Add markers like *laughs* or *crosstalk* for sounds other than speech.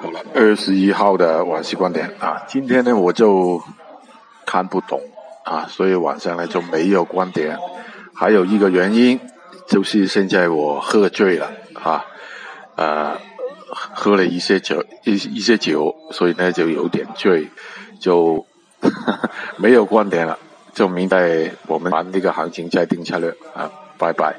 好了，二十一号的晚息观点啊，今天呢我就看不懂啊，所以晚上呢就没有观点。还有一个原因就是现在我喝醉了啊，呃，喝了一些酒一一些酒，所以呢就有点醉，就 *laughs* 没有观点了。就明白我们玩这个行情再定策略啊，拜拜。